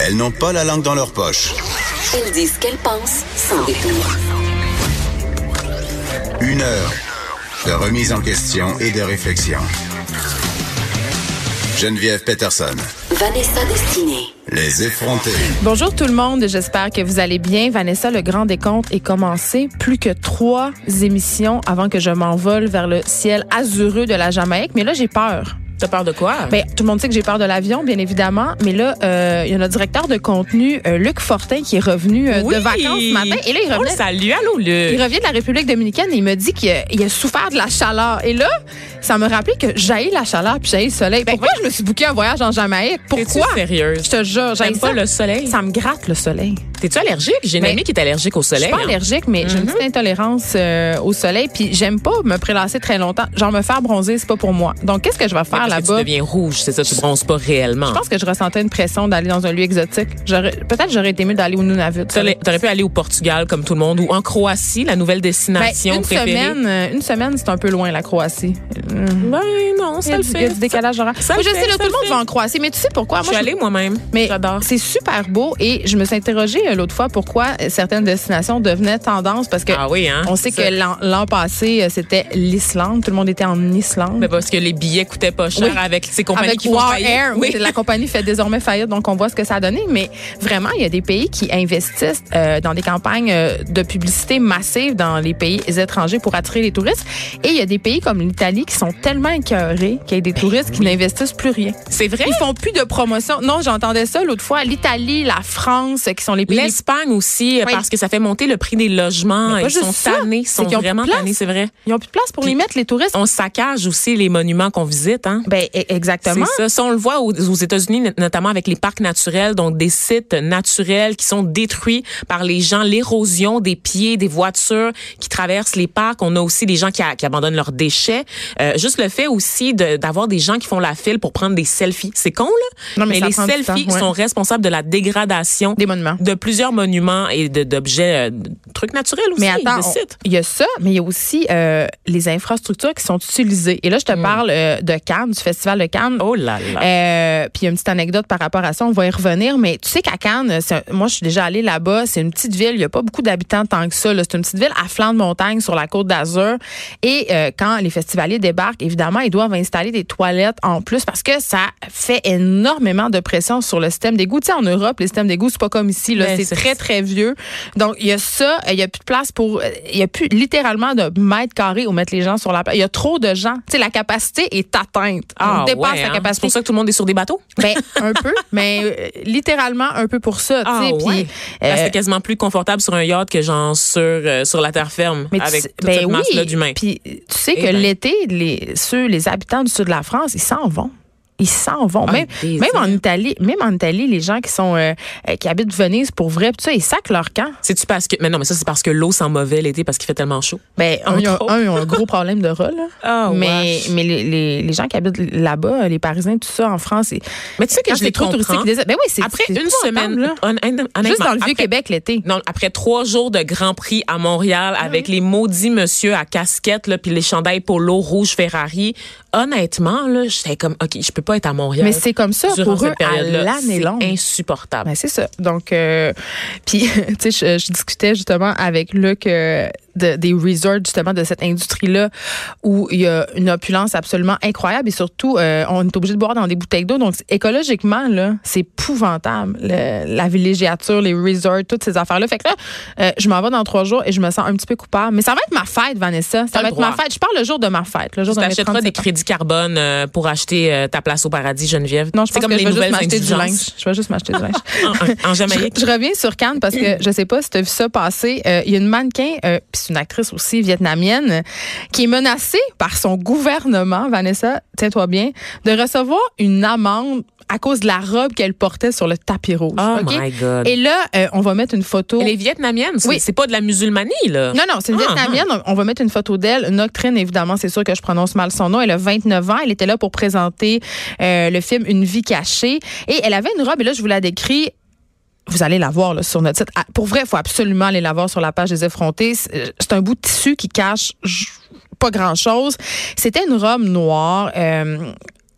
Elles n'ont pas la langue dans leur poche. Elles disent ce qu'elles pensent sans détour. Une heure de remise en question et de réflexion. Geneviève Peterson. Vanessa Destinée. Les effrontés. Bonjour tout le monde, j'espère que vous allez bien. Vanessa, le grand décompte est commencé. Plus que trois émissions avant que je m'envole vers le ciel azureux de la Jamaïque. Mais là, j'ai peur. T'as peur de quoi? Ben, tout le monde sait que j'ai peur de l'avion, bien évidemment. Mais là, euh, il y a notre directeur de contenu, euh, Luc Fortin, qui est revenu euh, Oui. de vacances ce matin. Et là, il Oh, revenait, salut, allô, Luc. il revient de la République dominicaine et il me dit qu'il a, souffert de la chaleur. Et là, ça me rappelait que j'haïs la chaleur puis j'haïs le soleil. Pourquoi je me suis booké un voyage en Jamaïque? Pourquoi? sérieuse? Je te jure, j'aime pas le soleil? Ça me gratte le soleil. T'es-tu allergique? J'ai une Ben, amie qui est allergique au Je soleil. suis pas hein. allergique, mais j'ai une petite intolérance euh, au soleil. Puis j'aime pas me prélasser très longtemps. Genre me faire bronzer, c'est pas pour moi. Donc qu'est-ce que je vais faire que tu là-bas? deviens rouge, c'est ça, tu bronzes pas réellement. Je pense que je ressentais une pression d'aller dans un lieu exotique. Peut-être j'aurais été mieux d'aller au Nunavut. T'aurais pu aller au Portugal comme tout le monde ou en Croatie, la nouvelle Ben, destination une préférée. semaine, euh, une semaine, c'est un peu loin la Croatie. Ben non, ça le du, il y a fait. du décalage horaire. ça Oui, le je fait, sais, là, tout le monde fait. va en Croatie, mais tu sais pourquoi? Je suis je- allée moi-même. Mais J'adore. c'est super beau et je me suis interrogée euh, l'autre fois pourquoi certaines destinations devenaient tendance parce que Ah oui, hein? on sait Ça. que l'an passé euh, c'était l'Islande, tout le monde était en Islande. Ben, parce que les billets coûtaient pas cher Oui. avec ces compagnies Avec qui font War faillite. Air, oui. la compagnie fait désormais faillite, donc on voit ce que ça a donné. Mais vraiment, il y a des pays qui investissent euh, dans des campagnes euh, de publicité massive dans les pays étrangers pour attirer les touristes. Et il y a des pays comme l'Italie qui sont tellement écœurés qu'il y a des touristes qui n'investissent plus rien. C'est vrai? Ils font plus de promotion. Non, j'entendais ça l'autre fois. L'Italie, la France, qui sont les pays. Les- L'Espagne aussi, Oui. parce que ça fait monter le prix des logements. Mais Ils sont tannés, ils sont plus vraiment tannés, c'est vrai. Ils ont plus de place pour Puis- les mettre, les touristes. On saccage aussi les monuments qu'on visite, hein? Ben, e- exactement. Ça. Ça, on le voit aux, aux États-Unis, notamment avec les parcs naturels, donc des sites naturels qui sont détruits par les gens, l'érosion des pieds des voitures qui traversent les parcs. On a aussi des gens qui, a- qui abandonnent leurs déchets. Euh, juste le fait aussi de- d'avoir des gens qui font la file pour prendre des selfies. C'est con, là? Non, mais ça les selfies temps, ouais. sont responsables de la dégradation Des monuments. de plusieurs monuments et d'objets, euh, trucs naturels aussi, Mais attends, il y a ça, mais il y a aussi euh, les infrastructures qui sont utilisées. Et là, je te parle euh, de Cannes, du festival de Cannes. Hmm. Oh là là. Puis il y a une petite anecdote par rapport à ça, on va y revenir. Mais tu sais qu'à Cannes, un- moi je suis déjà allée là-bas, c'est une petite ville, il n'y a pas beaucoup d'habitants tant que ça. C'est une petite ville à flanc de montagne sur la côte d'Azur. Et quand les festivaliers débarquent, évidemment, ils doivent installer des toilettes en plus parce que ça fait énormément de pression sur le système d'égout. Tu sais, en Europe, les systèmes d'égout, c'est pas comme ici. là. C'est c'est- très, très vieux. Donc, il y a ça, il y a plus de place pour... Il y a plus littéralement de mètres carrés où mettre les gens sur la place. Il y a trop de gens. Tu sais, la capacité est atteinte. On dépasse ouais, la hein? C'est capacité. pour ça que tout le monde est sur des bateaux? Ben, un peu, mais euh, littéralement un peu pour ça. tu Ah, ouais. euh, c'est quasiment plus confortable sur un yacht que genre sur, euh, sur la terre ferme mais tu avec sais- toute ben cette oui, masse-là d'humains. Puis tu sais Eh que ben. l'été, les, ceux, les habitants du sud de la France, ils s'en vont. Ils s'en vont. Ah, même, des même en. Italie, même en Italie, les gens qui sont euh, euh, qui habitent Venise pour vrai, pis ça, ils sacent leur camp. C'est-tu parce que. Mais non, mais ça, c'est parce que l'eau sent mauvais l'été parce qu'il fait tellement chaud. Ben, un, ils ont, un, ils ont un gros problème de là. Ah, mais wesh. mais les, les, les gens qui habitent là-bas, les Parisiens, tout ça, en France, ils- Mais tu sais que je les trop comprends. disent, ben oui, c'est Après une semaine, là. Juste dans le Vieux-Québec l'été. Non, après trois jours de Grand Prix à Montréal avec les maudits monsieur à casquette là, puis les chandails polo rouge Ferrari, honnêtement là, j'étais comme OK, je peux pas être à Montréal. Mais c'est comme ça pour eux à l'année C'est longue. insupportable. Ben, c'est ça. Donc, euh, puis, tu sais, je, je discutais justement avec Luc euh, de- des resorts, justement, de cette industrie-là, où il y a une opulence absolument incroyable et surtout, euh, on est obligé de boire dans des bouteilles d'eau. Donc, écologiquement, là, c'est épouvantable. Le- la villégiature, les resorts, toutes ces affaires-là. Fait que là, euh, je m'en vais dans trois jours et je me sens un petit peu coupable. Mais ça va être ma fête, Vanessa. Ça va être ma fête. Je parle le jour de ma fête, le jour Tu de 37 des crédits carbone euh, pour acheter ta place au paradis, Geneviève. Non, je c'est pense comme que les je vais juste m'acheter du linge. Je vais juste m'acheter du linge. en, en Jamaïque. Je, je reviens sur Cannes parce que je sais pas si tu as vu ça passer. Euh, Il y a une mannequin, euh, c'est une actrice aussi vietnamienne, qui est menacée par son gouvernement, Vanessa, tiens-toi bien, de recevoir une amende à cause de la robe qu'elle portait sur le tapis rouge. Oh my God. Et là, euh, on va mettre une photo. Elle est vietnamienne, c'est Oui. c'est pas de la musulmanie là. Non, non, c'est une Ah, Vietnamienne. On va mettre une photo d'elle. Noctrine, évidemment, c'est sûr que je prononce mal son nom. Elle a 29 ans. Elle était là pour présenter euh, le film Une vie cachée. Et elle avait une robe, et là, je vous la décris. Vous allez la voir là, sur notre site. Ah, Pour vrai, il faut absolument aller la voir sur la page des effrontés. C'est c'est un bout de tissu qui cache pas grand-chose. C'était une robe noire. euh,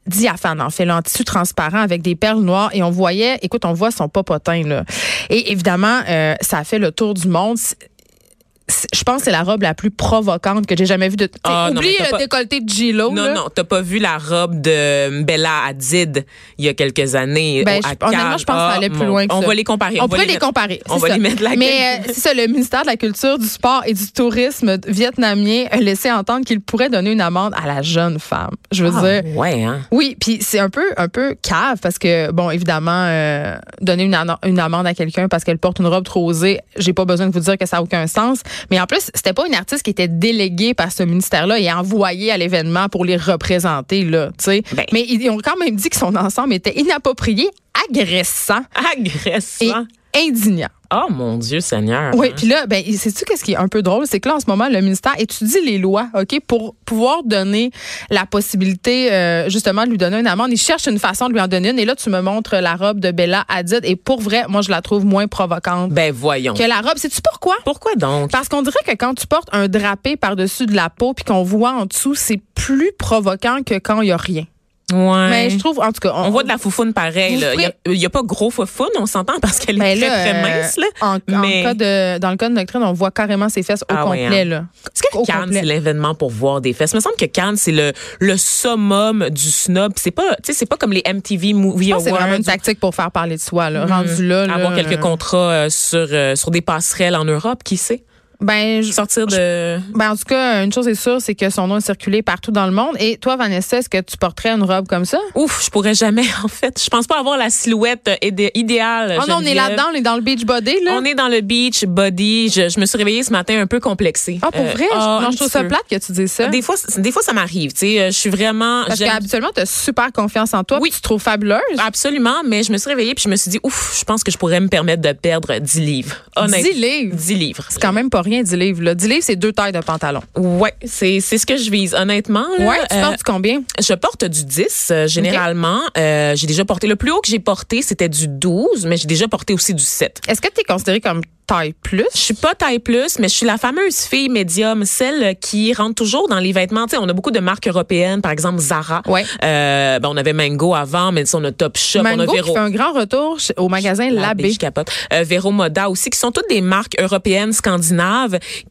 diaphane, en fait, là, en tissu transparent avec des perles noires. Et on voyait, écoute, on voit son popotin, là. Et évidemment, euh, ça a fait le tour du monde. Je pense que c'est la robe la plus provocante que j'ai jamais vue de. Ah, non, oublie le pas- décolleté de J-Lo. Non, là. non, t'as pas vu la robe de Bella Hadid il y a quelques années. Ben, je- honnêtement, je pense que ça Ah, allait plus loin que On ça. va les comparer. On, va pourrait les, mettre- comparer. On va ça. les mettre la Mais euh, c'est ça, le ministère de la Culture, du Sport et du Tourisme vietnamien a laissé entendre qu'il pourrait donner une amende à la jeune femme. Je veux Ah, dire. ouais, hein? Oui, puis c'est un peu un peu cave parce que bon évidemment euh, donner une amende à quelqu'un parce qu'elle porte une robe trop osée, j'ai pas besoin de vous dire que ça a aucun sens, mais en plus c'était pas une artiste qui était déléguée par ce ministère-là et envoyée à l'événement pour les représenter là, tu sais. Ben. mais ils ont quand même dit que son ensemble était inapproprié, agressant et Agressant. Indignant. Oh mon Dieu Seigneur. Oui, hein. puis là, ben, sais-tu qu'est-ce qui est un peu drôle? C'est que là, en ce moment, le ministère étudie les lois, OK, pour pouvoir donner la possibilité, euh, justement, de lui donner une amende. Il cherche une façon de lui en donner une. Et là, tu me montres la robe de Bella Hadid. Et pour vrai, moi, je la trouve moins provocante Ben voyons. que la robe. Sais-tu pourquoi? Pourquoi donc? Parce qu'on dirait que quand tu portes un drapé par-dessus de la peau puis qu'on voit en dessous, c'est plus provoquant que quand il y a rien. Ouais. Mais je trouve, en tout cas, on voit de la foufoune pareil. Là. Il y a- a, pas gros foufoune, on s'entend parce qu'elle est Ben très, très euh, mince. Là. En, en Mais- cas de, dans le cas de Doctrine, on voit carrément ses fesses au Ah ouais, complet. hein. là. Est-ce que Cannes, c'est l'événement pour voir des fesses? Il me semble que Cannes, c'est le, le summum du snob. C'est pas, c'est pas comme les MTV Movie que c'est Awards. vraiment une tactique pour faire parler de soi. Là. Rendu là, là, avoir quelques euh, contrats euh, sur, euh, sur des passerelles en Europe, qui sait? Ben, je- Sortir de... ben, en tout cas, une chose est sûre, c'est que son nom est circulé partout dans le monde. Et toi, Vanessa, est-ce que tu porterais une robe comme ça? Ouf, je pourrais jamais, en fait. Je pense pas avoir la silhouette idé- idéale. Oh non, on est là-dedans, on est dans le beach body, là. On est dans le beach body. Je, je me suis réveillée ce matin un peu complexée. Ah, pour Euh, vrai? ah, non, je trouve ça peu. plate que tu dises ça. Des fois, des fois, ça m'arrive. Tu sais, euh, je suis vraiment. Parce qu'habituellement, tu as super confiance en toi. Oui. Tu te trouves fabuleuse. Absolument, mais je me suis réveillée puis je me suis dit, ouf, je pense que je pourrais me permettre de perdre 10 livres. Honnêtement. 10 livres? 10 livres. C'est quand même pas rien, 10 livres. Là. 10 livres, c'est deux tailles de pantalon. Ouais, c'est ce que je vise honnêtement. là. Ouais, tu Euh, portes du combien? je porte du 10 euh, généralement. Euh, j'ai déjà porté le plus haut que j'ai porté, c'était du 12, mais j'ai déjà porté aussi du 7. Est-ce que tu es considérée comme taille plus? Je suis pas taille plus, mais je suis la fameuse fille médium, celle qui rentre toujours dans les vêtements. On a beaucoup de marques européennes, par exemple Zara. Ouais. Euh, ben, on avait Mango avant, mais on a Top Shop, on a Mango qui Vero. fait un grand retour au magasin La L'Abbé. baie, je capote. Euh, Vero Moda aussi, qui sont toutes des marques européennes, scandinaves,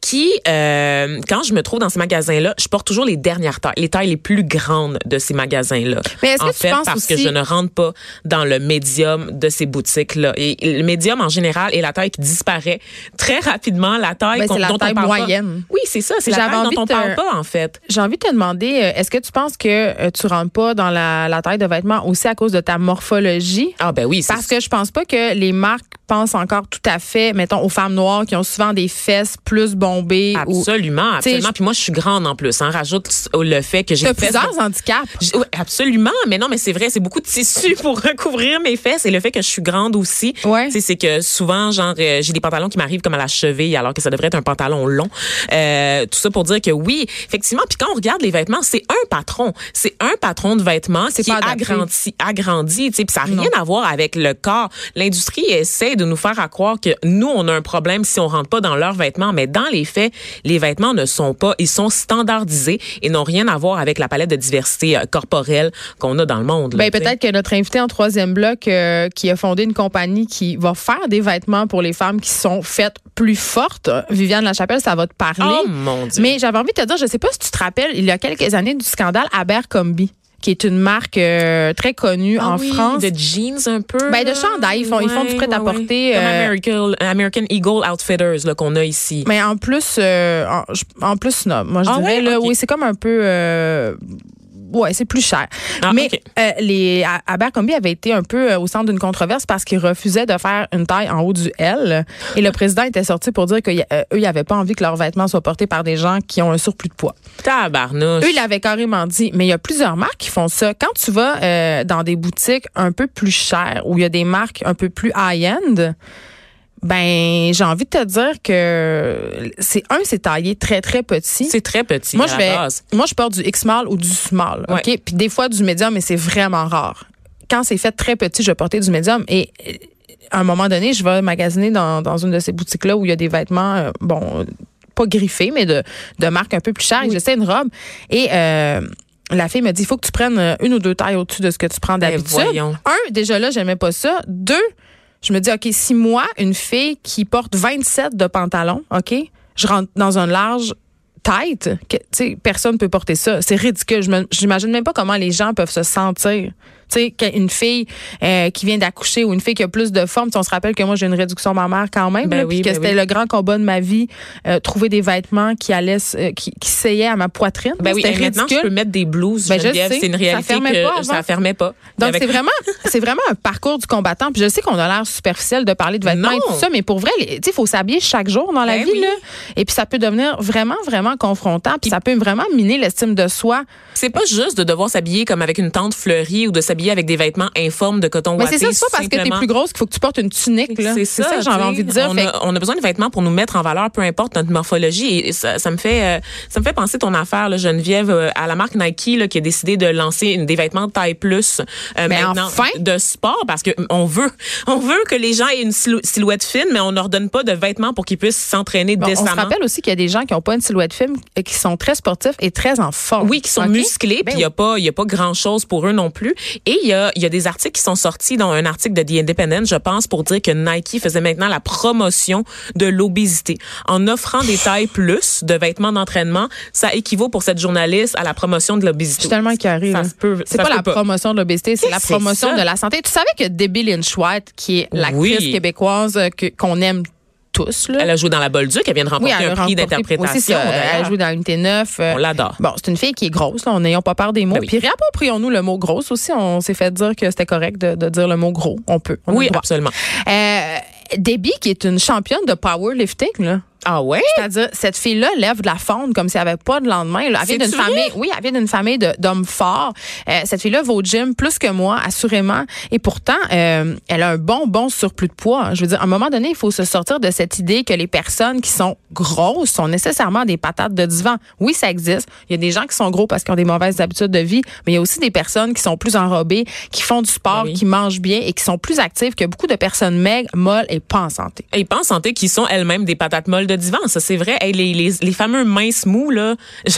qui, euh, quand je me trouve dans ces magasins-là, je porte toujours les dernières tailles, les tailles les plus grandes de ces magasins-là. Mais est-ce en que tu fait, penses parce que aussi- je ne rentre pas dans le médium de ces boutiques-là. Et le médium, en général, est la taille qui disparaît très rapidement, la taille Ben, qu'on- la dont taille on parle moyenne. Pas. Oui, c'est ça, c'est la taille dont on te- parle pas, en fait. J'ai envie de te demander, euh, est-ce que tu penses que euh, tu rentres pas dans la, la taille de vêtements aussi à cause de ta morphologie? Ah ben oui, c'est Parce que je pense pas que les marques pensent encore tout à fait, mettons, aux femmes noires qui ont souvent des fesses plus bombées. ou Absolument, sais, absolument. Puis moi, je suis grande en plus. Hein. Rajoute le fait que j'ai plusieurs handicaps. Oui, absolument, mais non, mais c'est vrai, c'est beaucoup de tissu pour recouvrir mes fesses et le fait que je suis grande aussi. Ouais. C'est que souvent, genre, euh, j'ai des pantalons qui m'arrivent comme à la cheville alors que ça devrait être un pantalon long. Euh, tout ça pour dire que oui, effectivement. Puis quand on regarde les vêtements, c'est un patron, c'est un patron de vêtements qui pas est adapté. agrandi, agrandi. Tu sais, puis ça n'a rien à voir avec le corps. L'industrie essaie de nous faire à croire que nous, on a un problème si on rentre pas dans leurs vêtements, mais dans les faits, les vêtements ne sont pas, ils sont standardisés et n'ont rien à voir avec la palette de diversité euh, corporelle qu'on a dans le monde. là, Ben, peut-être que notre invité en troisième bloc, euh, qui a fondé une compagnie qui va faire des vêtements pour les femmes qui sont faites plus fortes, Viviane Lachapelle, ça va te parler. Oh mon Dieu. Mais j'avais envie de te dire, je sais pas si tu te rappelles, il y a quelques années du scandale Abercrombie, qui est une marque euh, très connue Ah en oui, France. De jeans un peu. Ben, de chandail. Ils font- ils font du prêt-à-porter, Comme euh, American, American Eagle Outfitters là, qu'on a ici. Mais en plus, euh, en, en plus snob. Moi, je Ah dirais, ouais? là, oui, c'est comme un peu. Euh, Ouais, c'est plus cher. Ah, Mais euh, les Abercrombie avait été un peu euh, au centre d'une controverse parce qu'ils refusaient de faire une taille en haut du L. Et le président était sorti pour dire qu'eux, ils n'avaient pas envie que leurs vêtements soient portés par des gens qui ont un surplus de poids. Tabarnouche. Eux, ils l'avaient carrément dit. Mais il y a plusieurs marques qui font ça. Quand tu vas euh, dans des boutiques un peu plus chères, où il y a des marques un peu plus high-end, ben j'ai envie de te dire que c'est un, c'est taillé très, très petit. C'est très petit. Moi, à je la vais, base. moi, je porte du X-Small ou du Small. Ouais. OK? Puis des fois, du médium, mais c'est vraiment rare. Quand c'est fait très petit, je vais porter du médium. Et euh, à un moment donné, je vais magasiner dans, dans une de ces boutiques-là où il y a des vêtements, euh, bon, pas griffés, mais de, de marque un peu plus chère. Et j'essaie une robe. Et euh, la fille me dit, il faut que tu prennes une ou deux tailles au-dessus de ce que tu prends d'habitude. voyons. Un, déjà là, j'aimais pas ça. Deux, je me dis, OK, si moi, une fille qui porte 27 de pantalon, OK, je rentre dans un large tête, que, personne peut porter ça. C'est ridicule. Je J'imagine même pas comment les gens peuvent se sentir. Tu sais, qu'une fille euh, qui vient d'accoucher ou une fille qui a plus de forme, on se rappelle que moi j'ai une réduction mammaire quand même, Ben là, oui, puis que ben c'était oui. le grand combat de ma vie, euh, trouver des vêtements qui allaient, euh, qui, qui à ma poitrine. Ben oui, c'était et maintenant, je ridicule. peux mettre des blouses. Ben, je c'est une Ça réalité fermait que pas avant. ça fermait pas. Donc c'est vraiment c'est vraiment un parcours du combattant. Puis je sais qu'on a l'air superficiel de parler de vêtements et tout ça, mais pour vrai, les- tu sais, il faut s'habiller chaque jour dans la Ben vie oui. là. Et puis ça peut devenir vraiment vraiment confrontant. Puis ça peut vraiment miner l'estime de soi. C'est pas juste de devoir s'habiller comme avec une tente fleurie ou de s'habiller avec des vêtements informes de coton Mais c'est ça, c'est pas parce que t'es plus grosse qu'il faut que tu portes une tunique. C'est ça, ça, que j'avais envie de dire. On, Fait a, on a besoin de vêtements pour nous mettre en valeur, peu importe notre morphologie. Et ça, ça me fait, euh, ça me fait penser ton affaire, là, Geneviève, euh, à la marque Nike là, qui a décidé de lancer une, des vêtements de taille plus euh, Mais maintenant enfin! de sport parce que on veut, on veut que les gens aient une silhou- silhouette fine, mais on leur donne pas de vêtements pour qu'ils puissent s'entraîner Bon, on décemment. se rappelle aussi qu'il y a des gens qui n'ont pas une silhouette fine et qui sont très sportifs et très en forme. Oui, qui sont musclés, Ben puis il y a pas il y a pas grand-chose pour eux non plus. Et il y a y a des articles qui sont sortis dans un article de The Independent, je pense pour dire que Nike faisait maintenant la promotion de l'obésité en offrant des tailles plus de vêtements d'entraînement, ça équivaut pour cette journaliste à la promotion de Je l'obésité. suis tellement carré. Ça se peut- C'est ça pas la pas. promotion de l'obésité, c'est la promotion ça? de la santé. Tu savais que Debbie Lynch White, qui est l'actrice Oui. québécoise euh, que- qu'on aime tous, là. Elle a joué dans la Bolduc, elle vient de remporter un prix d'interprétation. Elle joue dans Unité 9. euh, On l'adore. Bon, c'est une fille qui est grosse, là, n'ayons pas peur des mots. Ben oui. Puis réapproprions-nous le mot grosse aussi. On s'est fait dire que c'était correct de, de dire le mot gros. On peut. On Oui, absolument. Euh, Debbie, qui est une championne de powerlifting, là. Ah ouais? C'est-à-dire, cette fille-là lève de la faune comme s'il n'y avait pas de lendemain. là. Elle vient d'une famille, oui, elle vient d'une famille d'hommes forts. Euh, cette fille-là va au gym plus que moi, assurément. Et pourtant, euh, elle a un bon, bon surplus de poids. Je veux dire, à un moment donné, il faut se sortir de cette idée que les personnes qui sont grosses sont nécessairement des patates de divan. Oui, ça existe. Il y a des gens qui sont gros parce qu'ils ont des mauvaises habitudes de vie, mais il y a aussi des personnes qui sont plus enrobées, qui font du sport, oui. qui mangent bien et qui sont plus actives que beaucoup de personnes maigres, molles et pas en santé. Et pas en santé qui sont elles-mêmes des patates molles de divan. Ça, c'est vrai. Hey, les, les, les fameux minces mous, là.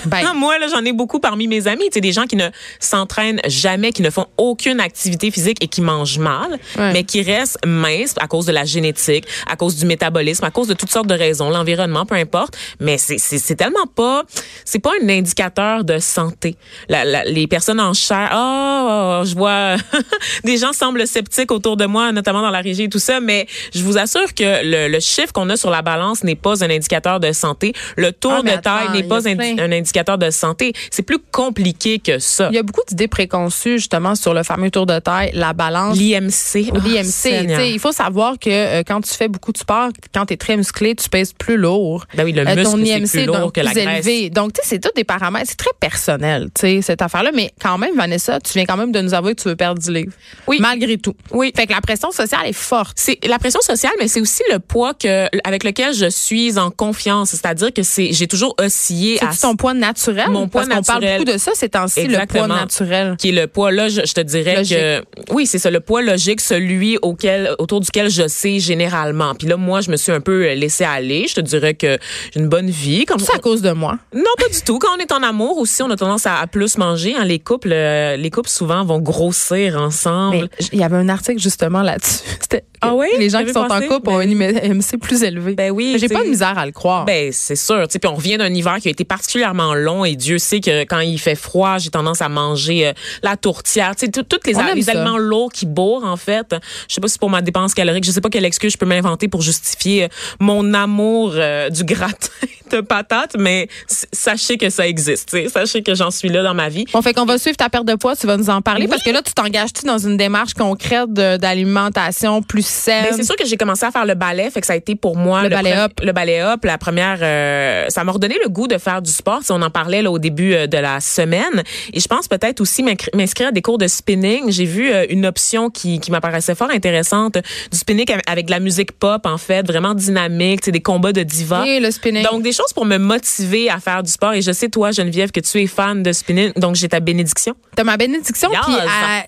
Ben. Moi, là, j'en ai beaucoup parmi mes amis. Tu sais, des gens qui ne s'entraînent jamais, qui ne font aucune activité physique et qui mangent mal, Ouais. mais qui restent minces à cause de la génétique, à cause du métabolisme, à cause de toutes sortes de raisons, l'environnement, peu importe. Mais c'est, tellement pas, c'est pas un indicateur de santé. La, la- les personnes en chair, oh, je vois, des gens semblent sceptiques autour de moi, notamment dans la régie et tout ça, mais je vous assure que le, le chiffre qu'on a sur la balance n'est pas un indicateur de santé. Le tour Ah, de taille n'est pas indi- un indicateur de santé. C'est plus compliqué que ça. Il y a beaucoup d'idées préconçues justement sur le fameux tour de taille, la balance. L'IMC. Oh, L'IMC, il faut savoir que euh, quand tu fais beaucoup de sport, quand tu es très musclé, tu pèses plus lourd. Ben oui, le Euh, muscle, ton IMC plus lourd donc que la plus graisse. élevé. Donc, tu sais, c'est tout des paramètres. C'est très personnel, tu sais, cette affaire-là. Mais quand même, Vanessa, tu viens quand même de nous avouer que tu veux perdre du livre. Oui. Malgré tout. Oui. Fait que la pression sociale est forte. c'est la pression sociale, mais c'est aussi le poids que avec lequel je suis en confiance. C'est-à-dire que c'est j'ai toujours oscillé à C'est ton poids naturel? Mon poids Parce qu'on parle naturel. beaucoup de ça ces temps-ci, le poids naturel. qui est le poids là, je, je te dirais Logique. que oui, c'est ça le poids logique, celui auquel autour duquel je sais généralement. Puis là moi, je me suis un peu laissé aller, je te dirais que j'ai une bonne vie comme C'est à cause de moi. Non, pas du tout. Quand on est en amour aussi, on a tendance à, à plus manger. hein. Les couples, euh, les couples souvent vont grossir ensemble. Il y avait un article justement là-dessus. C'était Ah oui? Les gens qui sont pensé? en couple ont Ben un IMC plus élevé. Ben oui, J'ai pas de misère à le croire. Ben c'est sûr, puis on revient d'un hiver qui a été particulièrement long et Dieu sait que quand il fait froid, j'ai tendance à manger euh, la tourtière, tu sais tout- toutes les, On aliments lourds qui bourrent en fait. Je sais pas si c'est pour ma dépense calorique, je sais pas quelle excuse je peux m'inventer pour justifier euh, mon amour euh, du gratin de patates, mais sachez que ça existe, tu sais, sachez que j'en suis là dans ma vie. Bon, fait qu'on va suivre ta perte de poids, tu vas nous en parler parce que là, tu t'engages-tu dans une démarche concrète d'alimentation plus saine? Ben, c'est sûr que j'ai commencé à faire le ballet, fait que ça a été pour moi Le ballet hop. Le ballet hop, la première, euh, ça m'a redonné le goût de faire du sport. Si on en parlait là au début euh, de la semaine, et je pense peut-être aussi m'inscrire à des cours de spinning. J'ai vu euh, une option qui, qui m'apparaissait fort intéressante, du spinning avec- de la musique pop en fait, vraiment dynamique, c'est des combats de divas. Et le spinning. Donc des choses pour me motiver à faire du sport. Et je sais toi Geneviève que tu es fan de spinning, donc j'ai ta bénédiction. T'as ma bénédiction. Yes. Puis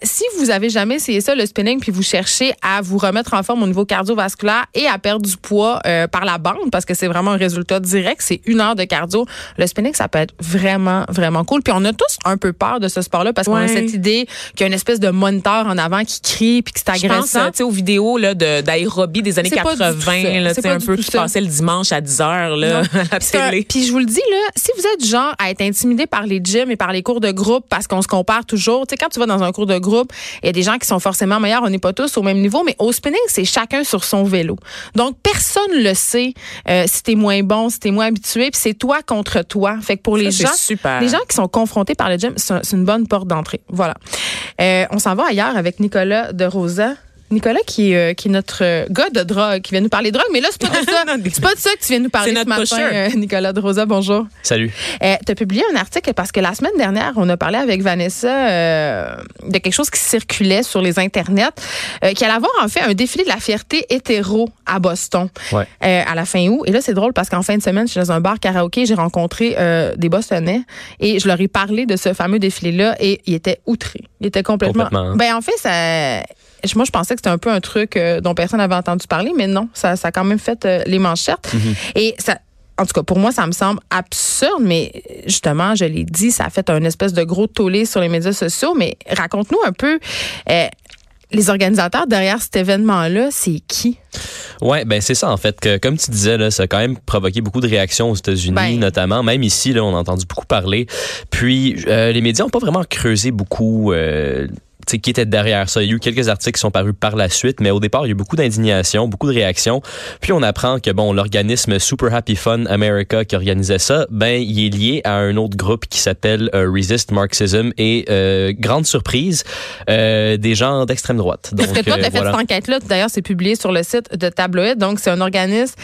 si vous avez jamais essayé ça, le spinning, puis vous cherchez à vous vous remettre en forme au niveau cardiovasculaire et à perdre du poids euh, par la bande parce que c'est vraiment un résultat direct. C'est une heure de cardio. Le spinning, ça peut être vraiment, vraiment cool. Puis on a tous un peu peur de ce sport-là parce qu'on a cette idée qu'il y a une espèce de moniteur en avant qui crie puis que c'est Je pense, agressant. tu sais, aux vidéos là, de- d'aérobie des années C'est pas du tout 80, ça. là, C'est un peu qui passait le dimanche à 10 heures là, à télé. Puis je vous le dis là, si vous êtes du genre à être intimidé par les gyms et par les cours de groupe parce qu'on se compare toujours, tu sais quand tu vas dans un cours de groupe, il y a des gens qui sont forcément meilleurs, on n'est pas tous au même niveau, mais au spinning, c'est chacun sur son vélo. Donc personne le sait euh, si t'es moins bon, si t'es moins habitué, puis c'est toi contre toi. Fait que pour les gens, super. les gens qui sont confrontés par le gym, c'est une bonne porte d'entrée. Voilà. Euh, on s'en va ailleurs avec Nicolas de Rosa. Nicolas qui, est, euh, qui est notre euh, gars de drogue, qui vient nous parler de drogue, mais là, c'est pas de ça. Non, des- c'est pas de ça que tu viens nous parler ce matin, euh, Nicolas de Rosa. Bonjour. Salut. Euh, tu as publié un article parce que la semaine dernière, on a parlé avec Vanessa euh, de quelque chose qui circulait sur les internets, euh, qui allait avoir en fait un défilé de la fierté hétéro à Boston Ouais. euh, à la fin août. Et là, c'est drôle parce qu'en fin de semaine, je suis dans un bar karaoké, j'ai rencontré euh, des Bostonnais et je leur ai parlé de ce fameux défilé-là et ils étaient outrés. Ils étaient complètement... Complètement. Ben en fait, ça... Moi, je pensais que c'était un peu un truc euh, dont personne n'avait entendu parler, mais non, ça, ça a quand même fait euh, les manchettes. Et ça, en tout cas, pour moi, ça me semble absurde, mais justement, je l'ai dit, ça a fait un espèce de gros tollé sur les médias sociaux. Mais raconte-nous un peu, euh, les organisateurs derrière cet événement-là, c'est qui? Ouais, ben c'est ça en fait. Que, comme tu disais, là, ça a quand même provoqué beaucoup de réactions aux États-Unis, Ben. notamment. Même ici, là, on a entendu beaucoup parler. Puis euh, les médias n'ont pas vraiment creusé beaucoup. Euh, qui était derrière ça. Il y a eu quelques articles qui sont parus par la suite, mais au départ, il y a eu beaucoup d'indignation, beaucoup de réactions. Puis on apprend que bon, l'organisme Super Happy Fun America qui organisait ça, ben il est lié à un autre groupe qui s'appelle euh, Resist Marxism et euh, grande surprise, euh, des gens d'extrême droite. Parce que toi, euh, tu as fait voilà. cette enquête-là. D'ailleurs, c'est publié sur le site de Tabloïd. Donc, c'est un organisme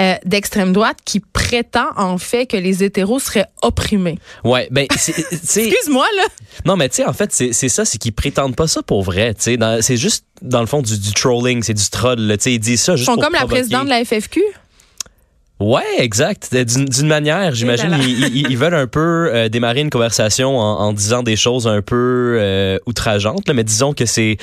euh, d'extrême droite qui prétend, en fait, que les hétéros seraient opprimés. Ouais, ben c'est- Excuse-moi, là. Non, mais tu sais, en fait, c'est c'est ça, c'est qu'ils prétendent pas ça pour vrai. tu sais. Dans- C'est juste, dans le fond, du, du trolling, c'est du troll. là, tu sais, Ils disent ça Ils juste sont pour comme la provoquer. présidente de la FFQ. Ouais, exact. D'une d'une manière, j'imagine, là là. ils, ils- ils veulent un peu euh, démarrer une conversation en, en disant des choses un peu euh, outrageantes, là, mais disons que c'est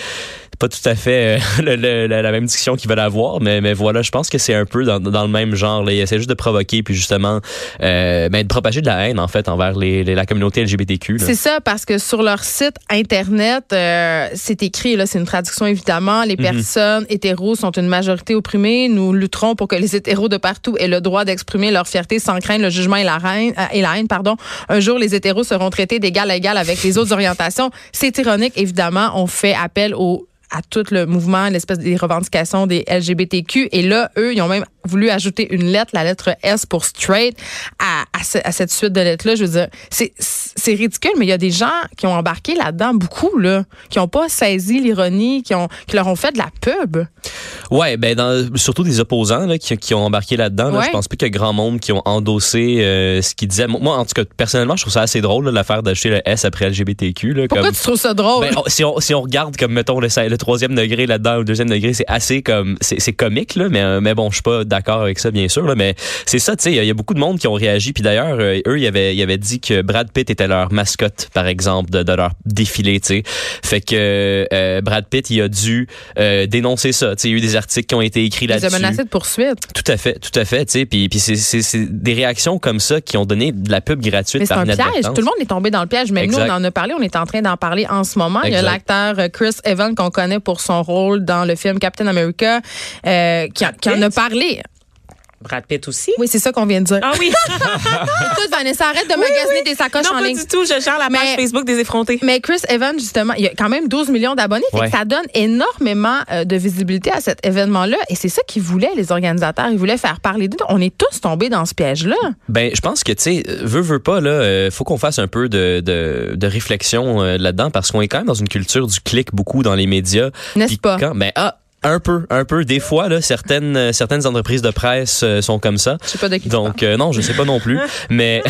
pas tout à fait euh, le- le- la, même discussion qu'ils veulent avoir, mais, mais voilà, je pense que c'est un peu dans, dans le même genre. Là. Ils essaient juste de provoquer, puis justement, euh, ben, de propager de la haine, en fait, envers les, les- la communauté LGBTQ. C'est ça, parce que sur leur site Internet, euh, c'est écrit, là, c'est une traduction évidemment, les personnes hétéros sont une majorité opprimée. Nous lutterons pour que les hétéros de partout aient le droit d'exprimer leur fierté sans craindre le jugement et la, haine, euh, et la haine. Pardon. Un jour, les hétéros seront traités d'égal à égal avec les autres orientations. C'est ironique, évidemment. On fait appel au à tout le mouvement, l'espèce des revendications des LGBTQ. Et là, eux, ils ont même voulu ajouter une lettre, la lettre S pour straight, à, à, ce- à cette suite de lettres-là. Je veux dire, c'est, ridicule, mais il y a des gens qui ont embarqué là-dedans, beaucoup, là, qui n'ont pas saisi l'ironie, qui, ont, qui leur ont fait de la pub. Ouais, ben dans, surtout des opposants là, qui, qui ont embarqué là-dedans. Là, Ouais. Je pense pas qu'il y a grand monde qui ont endossé euh, ce qu'ils disaient. Moi, en tout cas, personnellement, je trouve ça assez drôle l'affaire d'acheter le S après LGBTQ. Là, Pourquoi comme, tu trouves ça drôle? ben, on- si, on, si on regarde comme mettons le, le troisième degré là-dedans ou le deuxième degré, c'est assez comme c'est c'est comique là, mais euh, mais bon, je suis pas d'accord avec ça bien sûr là, mais c'est ça, tu sais, il y a- y, beaucoup de monde qui ont réagi. Puis d'ailleurs, euh, eux, ils avaient ils avaient dit que Brad Pitt était leur mascotte, par exemple, de, de leur défilé, tu sais. Fait que euh, Brad Pitt, il a dû euh, dénoncer ça. Tu sais, il y a eu des articles qui ont été écrits ils ont là-dessus. menacé de poursuite. Tout à fait, tout à fait, tu sais, puis puis c'est des réactions comme ça qui ont donné de la pub gratuite Mais c'est un piège. Tout le monde est tombé dans le piège. Même nous, on en a parlé. On est en train d'en parler en ce moment. Il y a l'acteur Chris Evans qu'on connaît pour son rôle dans le film Captain America euh, qui, en a parlé. Brad Pitt aussi. Oui, c'est ça qu'on vient de dire. Ah oui. Écoute, Vanessa, arrête de magasiner des sacoches non, en pas ligne. du tout. Je gère la page Mais- Facebook des effrontés. Mais Chris Evans, justement, il y a quand même 12 millions d'abonnés. Fait Ouais. que ça donne énormément euh, de visibilité à cet événement-là. Et c'est ça qu'ils voulaient, les organisateurs. Ils voulaient faire parler d'eux. On est tous tombés dans ce piège-là. Ben, je pense que, tu sais, veut, veut pas, là, euh, faut qu'on fasse un peu de, de, de réflexion euh, là-dedans parce qu'on est quand même dans une culture du clic beaucoup dans les médias. N'est-ce pas? Quand, ben, ah, un peu, un peu. Des fois, là, certaines, euh, certaines entreprises de presse euh, sont comme ça. Je sais pas de qui. Donc euh, non, je sais pas non plus, mais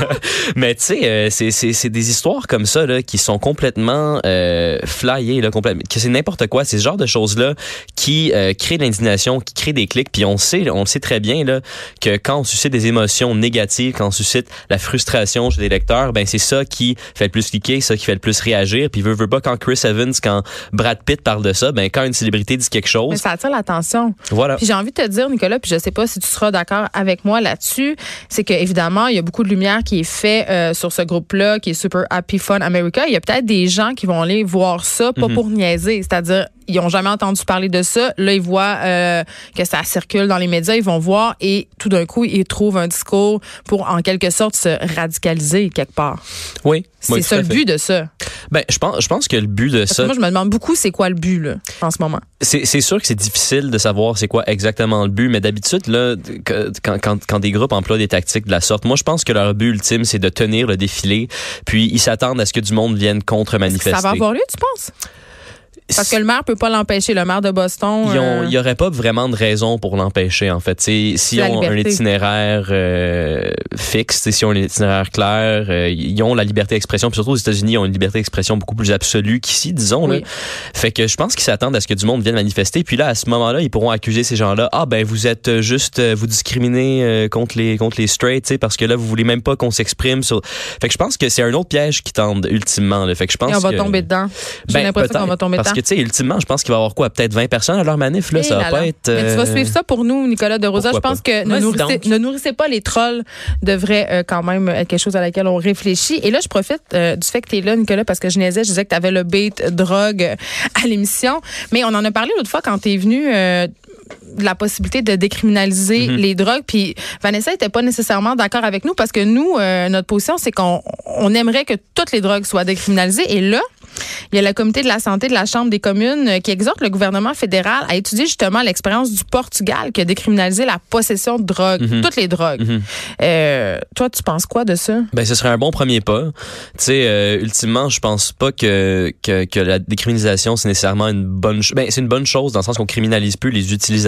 mais tu sais, euh, c'est c'est c'est des histoires comme ça là qui sont complètement euh, flyées là, complètement, que c'est n'importe quoi. C'est ce genre de choses là qui euh, créent de l'indignation, qui créent des clics. Puis on sait, on le sait très bien là que quand on suscite des émotions négatives, quand on suscite la frustration chez les lecteurs, ben c'est ça qui fait le plus cliquer, ça qui fait le plus réagir. Puis veut veut pas quand Chris Evans, quand Brad Pitt parle de ça, ben quand une célébrité dit quelque Mais chose. ça attire l'attention. Voilà. Puis j'ai envie de te dire, Nicolas, puis je sais pas si tu seras d'accord avec moi là-dessus, c'est que évidemment, il y a beaucoup de lumière qui est fait euh, sur ce groupe-là, qui est Super Happy Fun America. Il y a peut-être des gens qui vont aller voir ça, Mhm. pas pour niaiser, c'est-à-dire ils ont jamais entendu parler de ça. Là, ils voient euh, que ça circule dans les médias, ils vont voir et tout d'un coup, ils trouvent un discours pour en quelque sorte se radicaliser quelque part. Oui. C'est oui, ça le but de ça. Ben, je pense, je pense que le but de Parce que ça, moi, je me demande beaucoup c'est quoi le but là, en ce moment? c'est sûr que c'est difficile de savoir c'est quoi exactement le but, mais d'habitude, là, quand, quand, quand des groupes emploient des tactiques de la sorte, moi, je pense que leur but ultime, c'est de tenir le défilé, puis ils s'attendent à ce que du monde vienne contre-manifester. ça va avoir lieu, tu penses? Parce que le maire peut pas l'empêcher, le maire de Boston. Ont- euh, Il n'y aurait pas vraiment de raison pour l'empêcher, en fait. T'sais, si ont un liberté. itinéraire euh, fixe, t'sais, si on a un itinéraire clair, euh, ils ont la liberté d'expression. Puis surtout aux États-Unis, ils ont une liberté d'expression beaucoup plus absolue qu'ici, disons. Là. Oui. Fait que je pense qu'ils s'attendent à ce que du monde vienne manifester. Puis là, à ce moment-là, ils pourront accuser ces gens-là. Ah ben, vous êtes euh, juste, euh, vous discriminez euh, contre les contre les straight, t'sais, parce que là, vous voulez même pas qu'on s'exprime sur. Fait que je pense que c'est un autre piège qui tendent ultimement. Là. Fait que je pense Et on va que- tomber dedans. J'ai Ben, l'impression qu'on va tomber dedans. Que, tu sais, ultimement, je pense qu'il va y avoir quoi? Peut-être 20 personnes à leur manif, là. Eh ça va là pas là. être. Mais tu vas euh, suivre ça pour nous, Nicolas de Rosa. Je pense que ne nourrissez, donc. ne nourrissez pas les trolls devrait euh, quand même être quelque chose à laquelle on réfléchit. Et là, je profite euh, du fait que tu es là, Nicolas, parce que je niaisais, je disais que tu avais le bait drogue euh, à l'émission. Mais on en a parlé l'autre fois quand tu es venu. La possibilité de décriminaliser Mm-hmm. les drogues. Puis Vanessa était pas nécessairement d'accord avec nous parce que nous, euh, notre position, c'est qu'on on aimerait que toutes les drogues soient décriminalisées. Et là, il y a le comité de la santé de la Chambre des communes euh, qui exhorte le gouvernement fédéral à étudier justement l'expérience du Portugal qui a décriminalisé la possession de drogue, Mhm. toutes les drogues. Mhm. Euh, toi, tu penses quoi de ça? Ben, ce serait un bon premier pas. Tu sais, euh, ultimement, je pense pas que, que, que la décriminalisation, c'est nécessairement une bonne chose. Ben, c'est une bonne chose dans le sens qu'on criminalise plus les utilisateurs.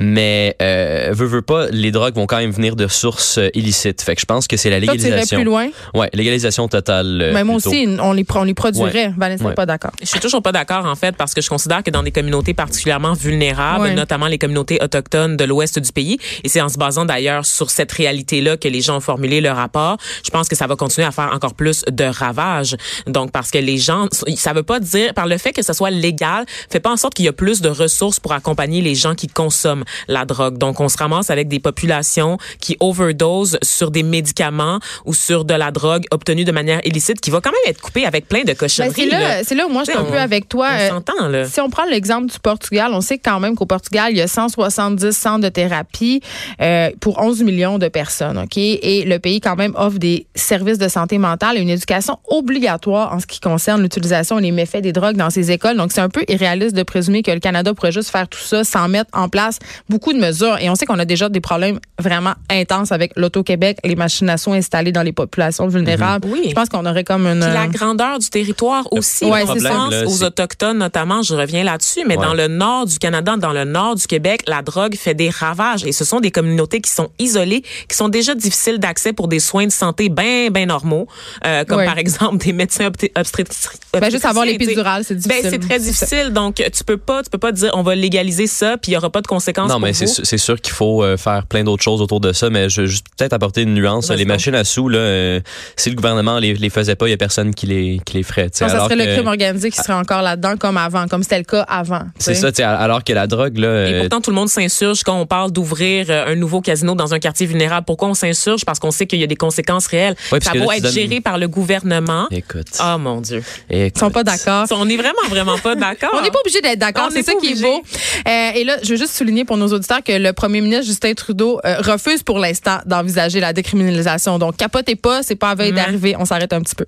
Mais, euh, veut, veut pas, les drogues vont quand même venir de sources euh, illicites. Fait que je pense que c'est la Toi, tu irais légalisation. plus loin? Ouais, légalisation totale. euh, Mais moi plutôt. aussi, on les, on les produirait. Ouais. Vanessa n'est Ouais. pas d'accord. Je suis toujours pas d'accord en fait parce que je considère que dans des communautés particulièrement vulnérables, Ouais. notamment les communautés autochtones de l'ouest du pays, et c'est en se basant d'ailleurs sur cette réalité-là que les gens ont formulé leur rapport, je pense que ça va continuer à faire encore plus de ravages. Donc parce que les gens, ça veut pas dire par le fait que ça soit légal, fait pas en sorte qu'il y a plus de ressources pour accompagner les gens qui consomment la drogue. Donc on se ramasse avec des populations qui overdose sur des médicaments ou sur de la drogue obtenue de manière illicite, qui va quand même être coupée avec plein de Ben, cochonneries. c'est là, c'est là où moi je suis un sais, peu avec toi. on Euh, là. Si on prend l'exemple du Portugal, on sait quand même qu'au Portugal, il y a 170 centres de thérapie euh, pour 11 millions de personnes, OK? Et le pays quand même offre des services de santé mentale et une éducation obligatoire en ce qui concerne l'utilisation et les méfaits des drogues dans ces écoles. Donc, c'est un peu irréaliste de présumer que le Canada pourrait juste faire tout ça sans mettre en place beaucoup de mesures. Et on sait qu'on a déjà des problèmes vraiment intenses avec l'Auto-Québec, les machinations installées dans les populations vulnérables. Oui. Je pense qu'on aurait comme une... Puis la grandeur du territoire aussi. Ouais, on c'est ça. pense là, aux autochtones notamment, je reviens là-dessus, mais Ouais. dans le nord du Canada, dans le nord du Québec, la drogue fait des ravages et ce sont des communautés qui sont isolées, qui sont déjà difficiles d'accès pour des soins de santé bien bien normaux, euh, comme Ouais. par exemple des médecins obsté- obstétrici- Ben, juste avoir obstétriciens, l'épidurale, c'est difficile. Ben, c'est très difficile, donc tu peux pas, tu peux pas dire on va légaliser ça puis il y aura pas de conséquences. Non, pour mais c'est vous? sûr- c'est sûr qu'il faut euh, faire plein d'autres choses autour de ça, mais je veux juste peut-être apporter une nuance. Vas-y Les donc. machines à sous, là, euh, si le gouvernement les, les faisait pas, il y a personne qui les, qui les ferait. Non, ça Alors serait le que- crime organisé qui serait encore là-dedans comme avant, comme c'était le cas avant. C'est ça, alors que la drogue, là. Et euh, pourtant, tout le monde s'insurge quand on parle d'ouvrir un nouveau casino dans un quartier vulnérable. Pourquoi on s'insurge? Parce qu'on sait qu'il y a des conséquences réelles. Ouais, ça va être donnes- géré par le gouvernement. Écoute. Oh mon Dieu. écoute. Ils sont pas d'accord. On est vraiment, vraiment pas d'accord. On n'est pas obligé d'être d'accord, c'est ça qui est beau. Euh, et là, je veux juste souligner pour nos auditeurs que le premier ministre Justin Trudeau euh, refuse pour l'instant d'envisager la décriminalisation. Donc, capotez pas, c'est pas à veille d'arriver. On s'arrête un petit peu.